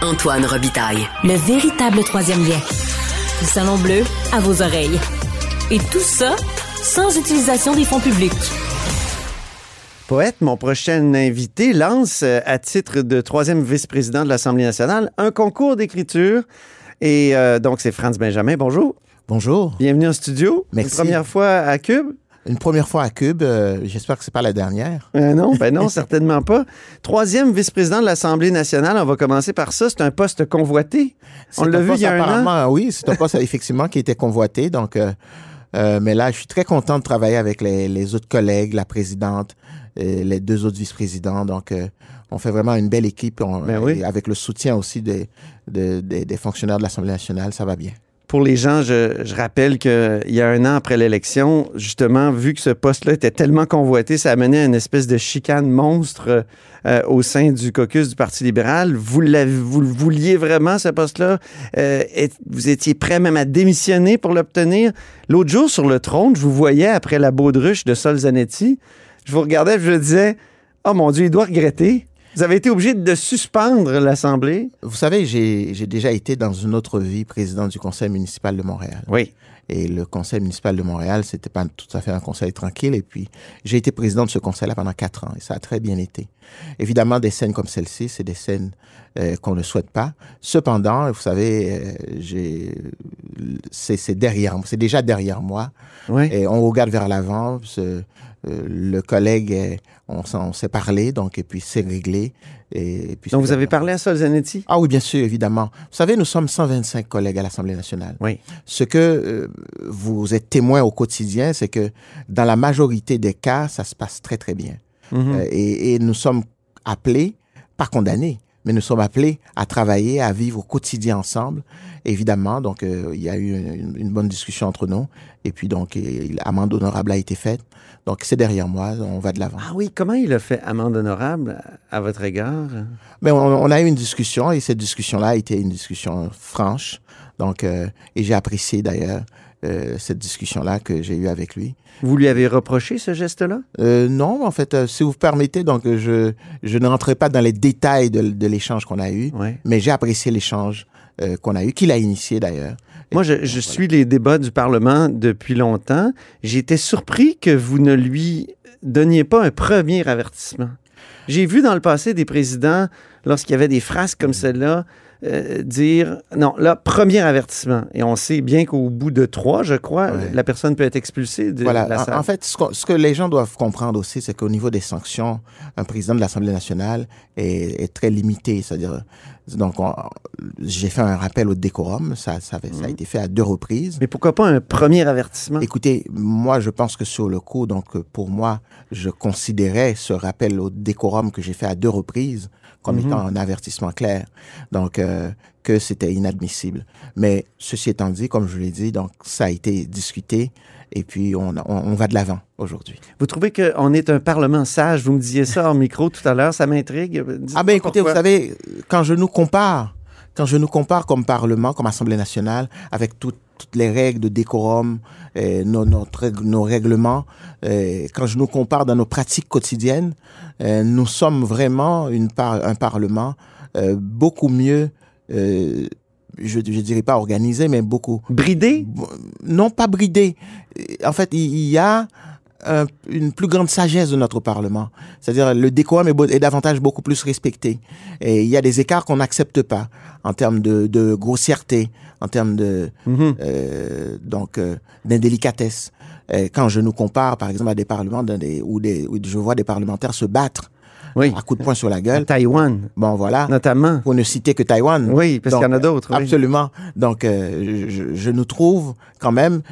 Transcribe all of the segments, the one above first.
Antoine Robitaille. Le véritable troisième lien. Du Salon Bleu à vos oreilles. Et tout ça sans utilisation des fonds publics. Poète, mon prochain invité, lance, euh, à titre de troisième vice-président de l'Assemblée nationale, un concours d'écriture. Et euh, donc, c'est Franz Benjamin. Bonjour. Bonjour. Bienvenue en studio. Merci. Une première fois à Cube. Une première fois à Cube. euh, J'espère que c'est pas la dernière. Euh, non, ben non, certainement pas. Troisième vice-président de l'Assemblée nationale, on va commencer par ça. C'est un poste convoité. On l'a vu il y a un an. apparemment, Oui, c'est un poste effectivement qui était convoité. Donc, euh, euh, mais là, je suis très content de travailler avec les, les autres collègues, la présidente, et les deux autres vice-présidents. Donc, on fait vraiment une belle équipe. On- Ben oui. avec le soutien aussi des, des, des- des fonctionnaires de l'Assemblée nationale, ça va bien. Pour les gens, je, je rappelle qu'il y a un an après l'élection, justement, vu que ce poste-là était tellement convoité, ça a mené à une espèce de chicane monstre euh, au sein du caucus du Parti libéral. Vous, le vouliez vraiment, ce poste-là? Euh, vous étiez prêt même à démissionner pour l'obtenir? L'autre jour, sur le trône, je vous voyais après la baudruche de Sol Zanetti. Je vous regardais et je disais, oh mon Dieu, il doit regretter. Vous avez été obligé de suspendre l'Assemblée. Vous savez, j'ai déjà été dans une autre vie président du conseil municipal de Montréal. Oui. Et le conseil municipal de Montréal, c'était pas tout à fait un conseil tranquille. Et puis, j'ai été président de ce conseil-là pendant quatre ans. Et ça a très bien été. Évidemment, des scènes comme celle-ci, c'est des scènes euh, qu'on ne souhaite pas. Cependant, vous savez, euh, j'ai, c'est derrière, c'est déjà derrière moi. Oui. Et on regarde vers l'avant. Euh, le collègue, euh, on, s'est parlé, donc, et puis c'est réglé. Et, et puis Donc, vous avez parlé à Sol Zanetti? Ah oui, bien sûr, évidemment. Vous savez, nous sommes 125 collègues à l'Assemblée nationale. Oui. Ce que euh, vous êtes témoin au quotidien, c'est que dans la majorité des cas, ça se passe très, très bien. Mhm. Euh, et, et nous sommes appelés, pas condamnés, mais nous sommes appelés à travailler, à vivre au quotidien ensemble. Évidemment, donc euh, il y a eu une, une bonne discussion entre nous. Et puis donc, et, l'amende honorable a été faite. Donc c'est derrière moi, on va de l'avant. Ah oui, comment il a fait amende honorable à, à votre égard? Mais on, on a eu une discussion et cette discussion-là a été une discussion franche. Donc, euh, et j'ai apprécié d'ailleurs euh, cette discussion-là que j'ai eue avec lui. Vous lui avez reproché ce geste-là? Euh, non, en fait, euh, si vous permettez, donc je, je ne rentrerai pas dans les détails de, de l'échange qu'on a eu, mais j'ai apprécié l'échange qu'on a eu, qu'il a initié d'ailleurs. Moi, je, puis, je voilà. suis les débats du Parlement depuis longtemps. Été surpris que vous ne lui donniez pas un premier avertissement. J'ai vu dans le passé des présidents, lorsqu'il y avait des phrases comme celle-là, euh, dire non, là, premier avertissement. Et on sait bien qu'au bout de trois, je crois, Ouais. la personne peut être expulsée de Voilà. la En- salle. En, fait, ce que les gens doivent comprendre aussi, c'est qu'au niveau des sanctions, un président de l'Assemblée nationale est, est très limité. C'est-à-dire, donc, on- j'ai fait un rappel au décorum. Ça, ça, avait- ça a été fait à deux reprises. Mais pourquoi pas un premier avertissement? Écoutez, moi, je pense que sur le coup, donc, pour moi, je considérais ce rappel au décorum que j'ai fait à deux reprises comme Mhm. étant un avertissement clair. Donc, euh, que c'était inadmissible. Mais ceci étant dit, comme je l'ai dit, donc, ça a été discuté et puis on, on, on va de l'avant aujourd'hui. Vous trouvez qu'on est un Parlement sage? Vous me disiez ça en micro tout à l'heure, ça m'intrigue. Ah ben écoutez, pourquoi. vous savez, quand je nous compare, quand je nous compare comme Parlement, comme Assemblée nationale, avec tout- toutes les règles de décorum, euh, nos, notre règle- nos règlements, euh, quand je nous compare dans nos pratiques quotidiennes, euh, nous sommes vraiment une par- un Parlement beaucoup mieux, je ne dirais pas organisé, mais beaucoup Bridé? non pas bridé. En fait, il y a un- une plus grande sagesse de notre Parlement. C'est-à-dire le décorum est, davantage beaucoup plus respecté. Et il y a des écarts qu'on n'accepte pas en termes de, de grossièreté, en termes de Mhm. euh, donc euh, d'indélicatesse. Quand je nous compare, par exemple, à des parlements dans des, où, des, où je vois des parlementaires se battre Oui. à coups de poing sur la gueule. Taïwan, Bon, voilà. notamment. Pour ne citer que Taïwan. Oui, parce qu'il y en a d'autres. oui. Absolument. Donc, euh, je, je nous trouve quand même,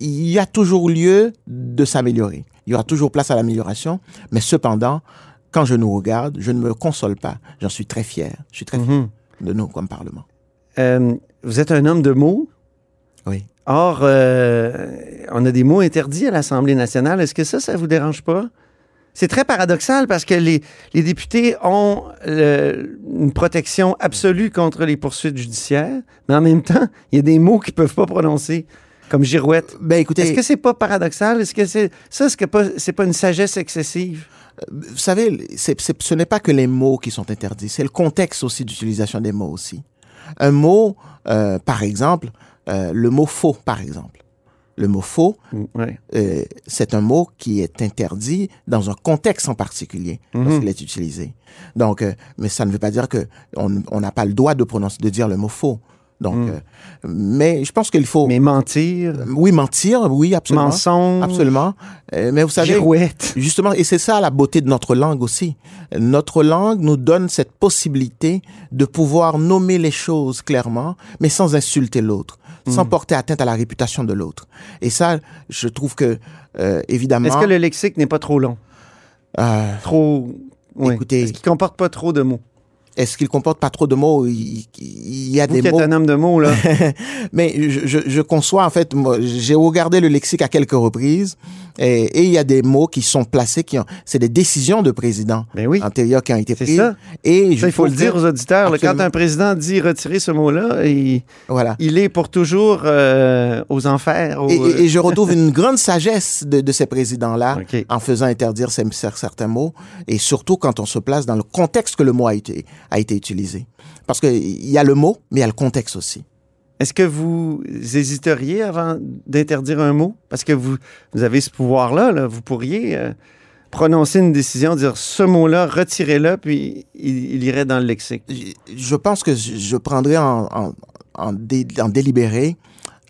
il y a toujours lieu de s'améliorer. Il y aura toujours place à l'amélioration, mais cependant, quand je nous regarde, je ne me console pas. J'en suis très fier. Je suis très fier Mhm. de nous comme Parlement. Euh, vous êtes un homme de mots. Oui. Or, euh, on a des mots interdits à l'Assemblée nationale. Est-ce que ça, ça vous dérange pas? C'est très paradoxal parce que les, les députés ont le- une protection absolue contre les poursuites judiciaires, mais en même temps, il y a des mots qu'ils peuvent pas prononcer, comme girouette. Ben écoutez, Est-ce que c'est pas paradoxal? Est-ce que c'est ça, que pas- c'est pas une sagesse excessive? Vous savez, c'est- c'est- ce n'est pas que les mots qui sont interdits, c'est le contexte aussi d'utilisation des mots aussi. Un mot, euh, par exemple, euh, le mot faux, par exemple. Le mot faux, Ouais. euh, c'est un mot qui est interdit dans un contexte en particulier Mhm. lorsqu'il est utilisé. Donc, euh, mais ça ne veut pas dire que on n'a pas le droit de prononcer, de dire le mot faux. Donc, Mhm. euh, mais je pense qu'il faut, Mais mentir, oui, mentir, oui, absolument, mensonge, absolument. Euh, mais vous savez, girouette. Justement, et c'est ça la beauté de notre langue aussi. Notre langue nous donne cette possibilité de pouvoir nommer les choses clairement, mais sans insulter l'autre, sans porter atteinte à la réputation de l'autre. Et ça, je trouve que, euh, évidemment... Est-ce que le lexique n'est pas trop long? euh, Trop. ouais. Écoutez- Est-ce qu'il comporte pas trop de mots? Est-ce qu'il comporte pas trop de mots? Il, il y a Vous des qui êtes mots... un homme de mots, là. Mais je, je, je conçois, en fait, j'ai regardé le lexique à quelques reprises, et, et il y a des mots qui sont placés, qui ont, c'est des décisions de président Ben oui. antérieurs qui ont été C'est prises. ça. Et je Ça, il faut le dire aux auditeurs. là, quand un président dit retirer ce mot-là, il, Voilà. il est pour toujours euh, aux enfers. aux- Et, et- et je retrouve une grande sagesse de, de ces présidents-là OK. en faisant interdire ces- certains mots, et surtout quand on se place dans le contexte que le mot a été, a été utilisé. Parce qu'il y a le mot, mais il y a le contexte aussi. Est-ce que vous hésiteriez avant d'interdire un mot? Parce que vous, vous avez ce pouvoir-là. là. Vous pourriez euh, prononcer une décision, dire ce mot-là, retirez-le, puis il, il irait dans le lexique. Je- pense que je je prendrais en, en, en, dé- en délibéré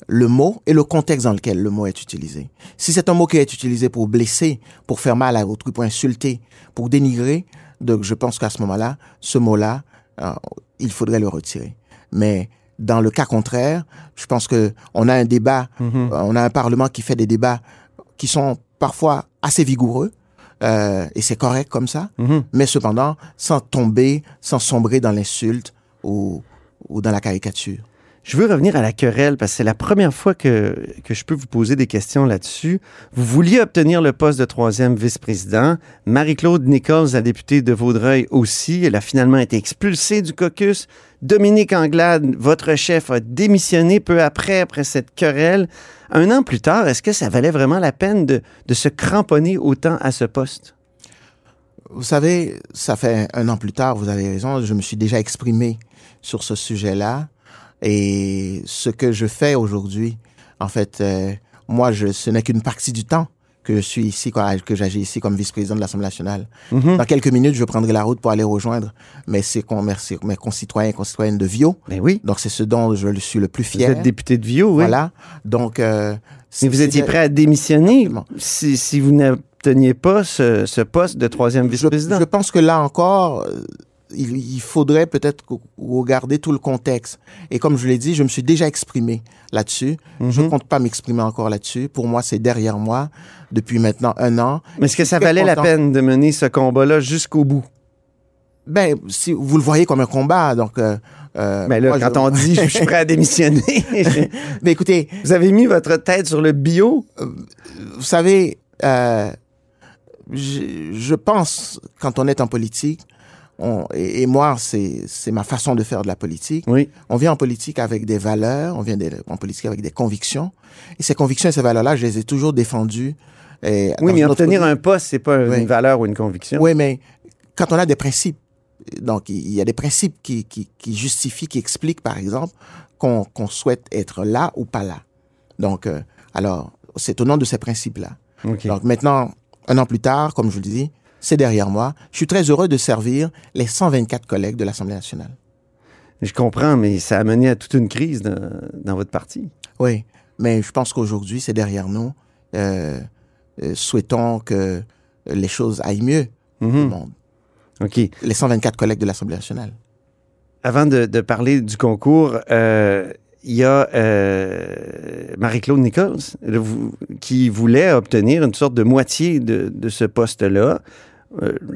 le mot et le contexte dans lequel le mot est utilisé. Si c'est un mot qui est utilisé pour blesser, pour faire mal à autrui, pour insulter, pour dénigrer, donc je pense qu'à ce moment-là, ce mot-là, euh, il faudrait le retirer. Mais dans le cas contraire, je pense que on a un débat, Mhm. euh, on a un parlement qui fait des débats qui sont parfois assez vigoureux, euh, et c'est correct comme ça Mhm. mais cependant sans tomber, sans sombrer dans l'insulte ou, ou dans la caricature. Je veux revenir à la querelle parce que c'est la première fois que, que je peux vous poser des questions là-dessus. Vous vouliez obtenir le poste de troisième vice-président. Marie-Claude Nichols, la députée de Vaudreuil aussi, elle a finalement été expulsée du caucus. Dominique Anglade, votre chef, a démissionné peu après, après cette querelle. Un an plus tard, est-ce que ça valait vraiment la peine de, de se cramponner autant à ce poste? Vous savez, ça fait un an plus tard, vous avez raison, je me suis déjà exprimé sur ce sujet-là. Et ce que je fais aujourd'hui, en fait, euh, moi, je, ce n'est qu'une partie du temps que je suis ici, quoi, que j'agis ici comme vice-président de l'Assemblée nationale. Mhm. Dans quelques minutes, je prendrai la route pour aller rejoindre mes, con- mes, mes concitoyens et concitoyennes de Vio. Ben oui. Donc, c'est ce dont je suis le plus Vous fier. êtes député de Vio, oui. Voilà. Donc, euh, Mais vous étiez prêt à démissionner si, si vous n'obteniez pas ce, ce poste de troisième vice-président? je pense que là encore, euh, il, il faudrait peut-être regarder tout le contexte. Et comme je l'ai dit, je me suis déjà exprimé là-dessus. Je Mhm. ne compte pas m'exprimer encore là-dessus. Pour moi, c'est derrière moi depuis maintenant un an. Mais est-ce que ça valait la peine de mener ce combat-là jusqu'au bout? Ben, si vous le voyez comme un combat, donc. Euh, euh, Mais là, moi, quand je- on dit je suis prêt à démissionner, Mais écoutez, vous avez mis votre tête sur le bio? vous savez, euh, je, je pense quand on est en politique, on, et, et moi, c'est ma façon de faire de la politique. Oui. On vient en politique avec des valeurs, on vient de- en politique avec des convictions. Et ces convictions et ces valeurs-là, je les ai toujours défendues. Et Oui, mais obtenir un poste, c'est pas Oui. une valeur ou une conviction. Oui, mais quand on a des principes, donc il y a des principes qui, qui, qui justifient, qui expliquent, par exemple, qu'on souhaite être là ou pas là. Donc, euh, alors, c'est au nom de ces principes-là. Donc maintenant, un an plus tard, comme je vous le dis, c'est derrière moi. Je suis très heureux de servir les 124 collègues de l'Assemblée nationale. Je comprends, mais ça a mené à toute une crise dans, dans votre parti. Oui, mais je pense qu'aujourd'hui, c'est derrière nous. Euh, euh, souhaitons que les choses aillent mieux au Mhm. monde. OK. Les 124 collègues de l'Assemblée nationale. Avant de, de parler du concours, euh, il y a euh, Marie-Claude Nichols le- vous- qui voulait obtenir une sorte de moitié de, de ce poste-là,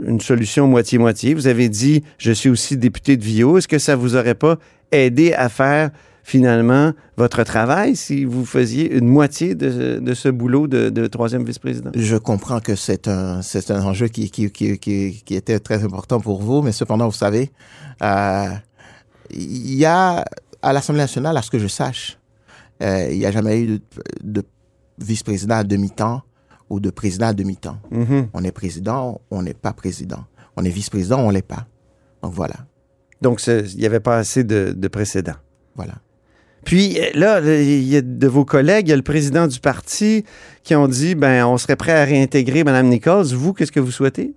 une solution moitié-moitié. Vous avez dit, je suis aussi député de Vio. Est-ce que ça vous aurait pas aidé à faire finalement votre travail si vous faisiez une moitié de, de ce boulot de, de troisième vice-président? Je comprends que c'est un, c'est un enjeu qui, qui, qui, qui, qui était très important pour vous, mais cependant, vous savez, euh, il y a à l'Assemblée nationale, à ce que je sache, euh, il n'y a jamais eu de, de vice-président à demi-temps ou de président à demi-temps. Mhm. On est président, on n'est pas président. On est vice-président, on l'est pas. Donc voilà, Donc, il n'y avait pas assez de, de précédents. voilà. Puis euh, là, il y a de vos collègues, il y a le président du parti qui ont dit, ben, on serait prêt à réintégrer Mme Nichols. Vous, qu'est-ce que vous souhaitez?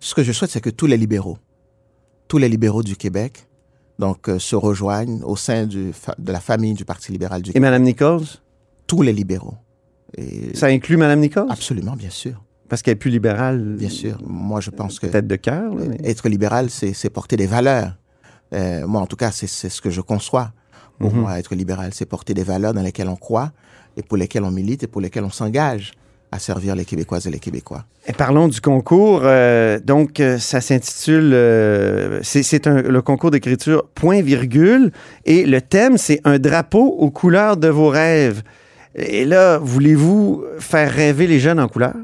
Ce que je souhaite, c'est que tous les libéraux, tous les libéraux du Québec, donc, euh, se rejoignent au sein du de la famille du Parti libéral du Et Québec. Mme Nichols? Tous les libéraux. Et Ça inclut Mme Nichols? absolument, bien sûr, Parce qu'elle est plus libérale. bien sûr. Moi, je pense que Peut-être de cœur. mais- être libéral, c'est porter des valeurs. Euh, moi, en tout cas, c'est ce que je conçois. Pour Mhm. moi, être libéral, c'est porter des valeurs dans lesquelles on croit et pour lesquelles on milite et pour lesquelles on s'engage à servir les Québécoises et les Québécois. Et parlons du concours. euh, donc, euh, ça s'intitule. euh, c'est le concours d'écriture point virgule. Et le thème, c'est un drapeau aux couleurs de vos rêves. Et là, voulez-vous faire rêver les jeunes en couleurs?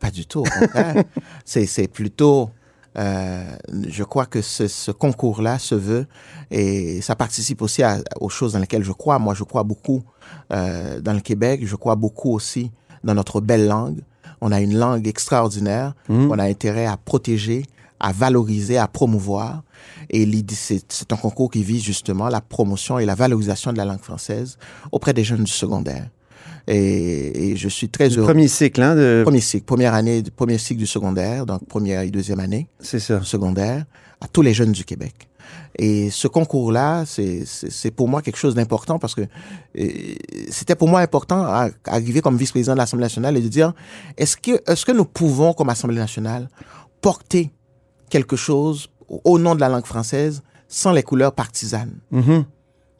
Pas du tout, au contraire. c'est plutôt... euh, je crois que ce, ce concours-là se veut et ça participe aussi à- aux choses dans lesquelles je crois. Moi, je crois beaucoup euh, dans le Québec. Je crois beaucoup aussi dans notre belle langue. On a une langue extraordinaire. Mhm. On a intérêt à protéger, à valoriser, à promouvoir. Et c'est un concours qui vise justement la promotion et la valorisation de la langue française auprès des jeunes du secondaire. Et, et je suis très heureux. Premier cycle, hein? de- Premier cycle, première année, premier cycle du secondaire, donc première et deuxième année C'est ça. secondaire, à tous les jeunes du Québec. Et ce concours-là, c'est pour moi quelque chose d'important parce que c'était pour moi important à, à arriver comme vice-président de l'Assemblée nationale et de dire est-ce que, est que nous pouvons, comme Assemblée nationale, porter quelque chose au- nom de la langue française sans les couleurs partisanes? Mhm.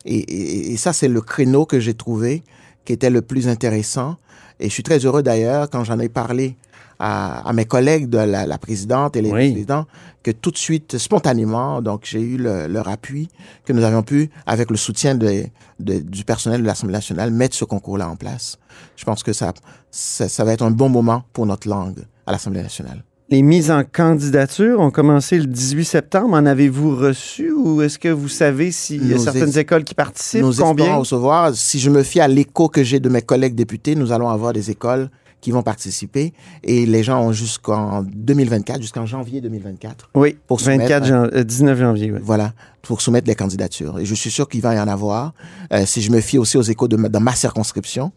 et, et- et ça, c'est le créneau que j'ai trouvé qui était le plus intéressant. Et je suis très heureux d'ailleurs quand j'en ai parlé à, à mes collègues de la, la présidente et les Oui. présidents que tout de suite, spontanément, donc j'ai eu le- leur appui, que nous avions pu, avec le soutien de, de- du personnel de l'Assemblée nationale, mettre ce concours-là en place. Je pense que ça, ça, ça va être un bon moment pour notre langue à l'Assemblée nationale. Les mises en candidature ont commencé le 18 septembre. En avez-vous reçu ou est-ce que vous savez s'il y a certaines écoles qui participent? Nous Combien? recevoir. Si je me fie à l'écho que j'ai de mes collègues députés, nous allons avoir des écoles qui vont participer et les gens ont jusqu'en 2024, jusqu'en janvier 2024. Oui, Pour 24 soumettre, jan- euh, 19 janvier. oui. Voilà, pour soumettre les candidatures. Et je suis sûr qu'il va y en avoir. Euh, si je me fie aussi aux échos de ma, dans ma circonscription,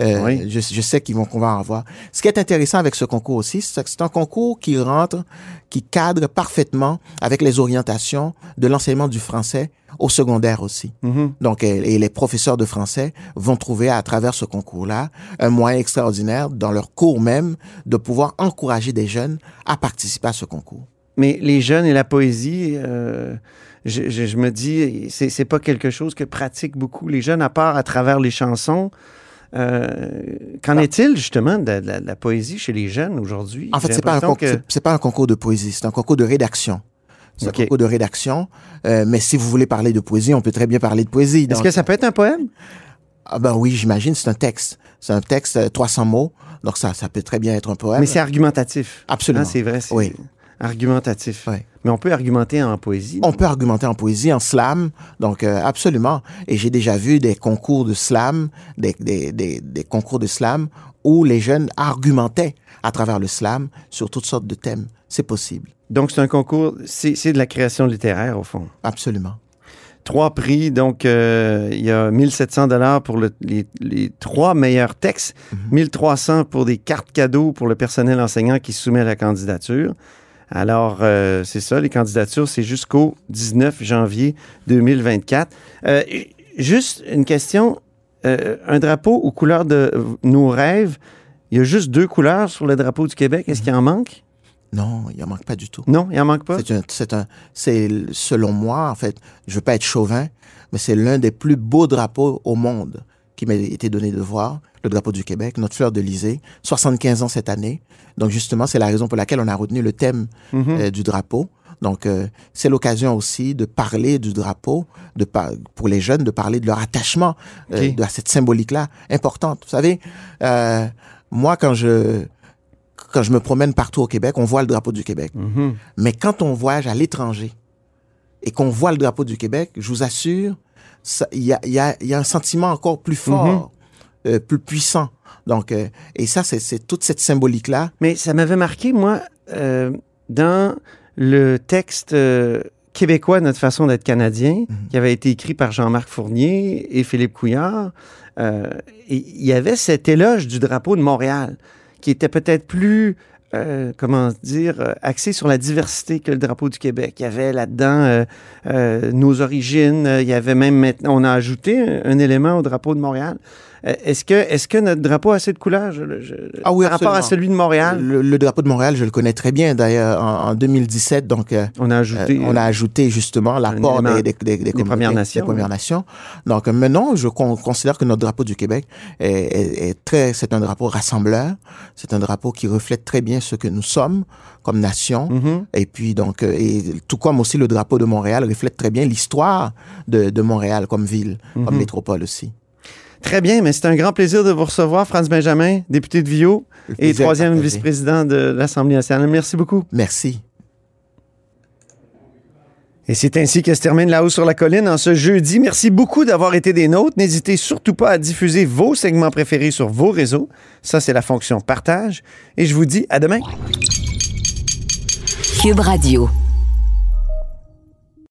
euh, Oui. je, je sais qu'ils vont qu'on va en avoir. Ce qui est intéressant avec ce concours aussi, c'est que c'est un concours qui rentre, qui cadre parfaitement avec les orientations de l'enseignement du français au secondaire aussi. Mhm. Donc, et, et les professeurs de français vont trouver à travers ce concours-là un moyen extraordinaire dans leur cours même de pouvoir encourager des jeunes à participer à ce concours. Mais les jeunes et la poésie, euh, je, je- je me dis, c'est pas quelque chose que pratiquent beaucoup les jeunes, à part à travers les chansons. Euh, Qu'en Ah. est-il justement de, la- de la, de la poésie chez les jeunes aujourd'hui? En fait, c'est pas un que- c'est- pas un concours de poésie, c'est un concours de rédaction. C'est un concours de rédaction. Euh, mais si vous voulez parler de poésie, on peut très bien parler de poésie. Est-ce que ça peut être un poème? ah ben oui, j'imagine, c'est un texte. C'est un texte, euh, 300 mots. Donc ça, ça peut très bien être un poème. Mais c'est argumentatif. Absolument. Hein, c'est vrai, c'est Oui. Argumentatif. Mais on peut argumenter en poésie. On peut argumenter en poésie, en slam, donc euh, absolument. Et j'ai déjà vu des concours de slam, des, des, des, des concours de slam où les jeunes argumentaient à travers le slam sur toutes sortes de thèmes. C'est possible, Donc, c'est un concours, c'est de la création littéraire, au fond. absolument. Trois prix, donc euh, il y a 1700 dollars pour le- les, les trois meilleurs textes, Mhm. 1300 pour des cartes cadeaux pour le personnel enseignant qui soumet la candidature. Alors, euh, c'est ça, les candidatures, c'est jusqu'au 19 janvier 2024. Euh, juste une question, euh, un drapeau aux couleurs de nos rêves, il y a juste deux couleurs sur le drapeau du Québec. Est-ce qu'il en manque? Non, il en manque pas du tout. Non, il en manque pas? C'est un, c'est un, c'est selon moi, en fait, je veux pas être chauvin, mais c'est l'un des plus beaux drapeaux au monde qui m'a été donné de voir, le drapeau du Québec, notre fleur de l'Élysée, 75 ans cette année. Donc justement, c'est la raison pour laquelle on a retenu le thème Mhm. euh, du drapeau. Donc euh, c'est l'occasion aussi de parler du drapeau, de par- pour les jeunes, de parler de leur attachement euh, de à cette symbolique-là importante. Vous savez, euh, moi quand je quand je me promène partout au Québec, on voit le drapeau du Québec. Mhm. Mais quand on voyage à l'étranger et qu'on voit le drapeau du Québec, je vous assure, il y a, il y a- il y a un sentiment encore plus fort, euh, plus puissant Donc, euh, et ça, c'est toute cette symbolique-là. Mais ça m'avait marqué, moi, euh, dans le texte québécois, Notre façon d'être canadien, Mhm. qui avait été écrit par Jean-Marc Fournier et Philippe Couillard, il y avait cet éloge du drapeau de Montréal, qui était peut-être plus, euh, comment dire, euh, axé sur la diversité que le drapeau du Québec. Y avait là-dedans euh, nos origines, il y avait même maintenant, on a ajouté un élément au drapeau de Montréal. Euh, Est-ce que, est que notre drapeau a assez de couleurs? Je- je- Ah oui, par rapport à celui de Montréal? Le, le drapeau de Montréal, je le connais très bien. D'ailleurs, en, en 2017, donc, euh, On a ajouté. Euh, on a ajouté justement l'apport des, des, des, des communautés- Premières Nations. Donc maintenant, je con- considère que notre drapeau du Québec est, est- est très, c'est un drapeau rassembleur. C'est un drapeau qui reflète très bien ce que nous sommes comme nation. Mhm. Et puis donc, et tout comme aussi le drapeau de Montréal reflète très bien l'histoire de, de Montréal comme ville, comme Mhm. métropole aussi. Très bien, mais c'est un grand plaisir de vous recevoir, Franz Benjamin, député de Viau Le et troisième vice-président de l'Assemblée nationale. Merci beaucoup. Merci. Et c'est ainsi que se termine La Haut sur la Colline en ce jeudi. Merci beaucoup d'avoir été des nôtres. N'hésitez surtout pas à diffuser vos segments préférés sur vos réseaux. Ça, c'est la fonction partage. Et je vous dis à demain. Cube Radio.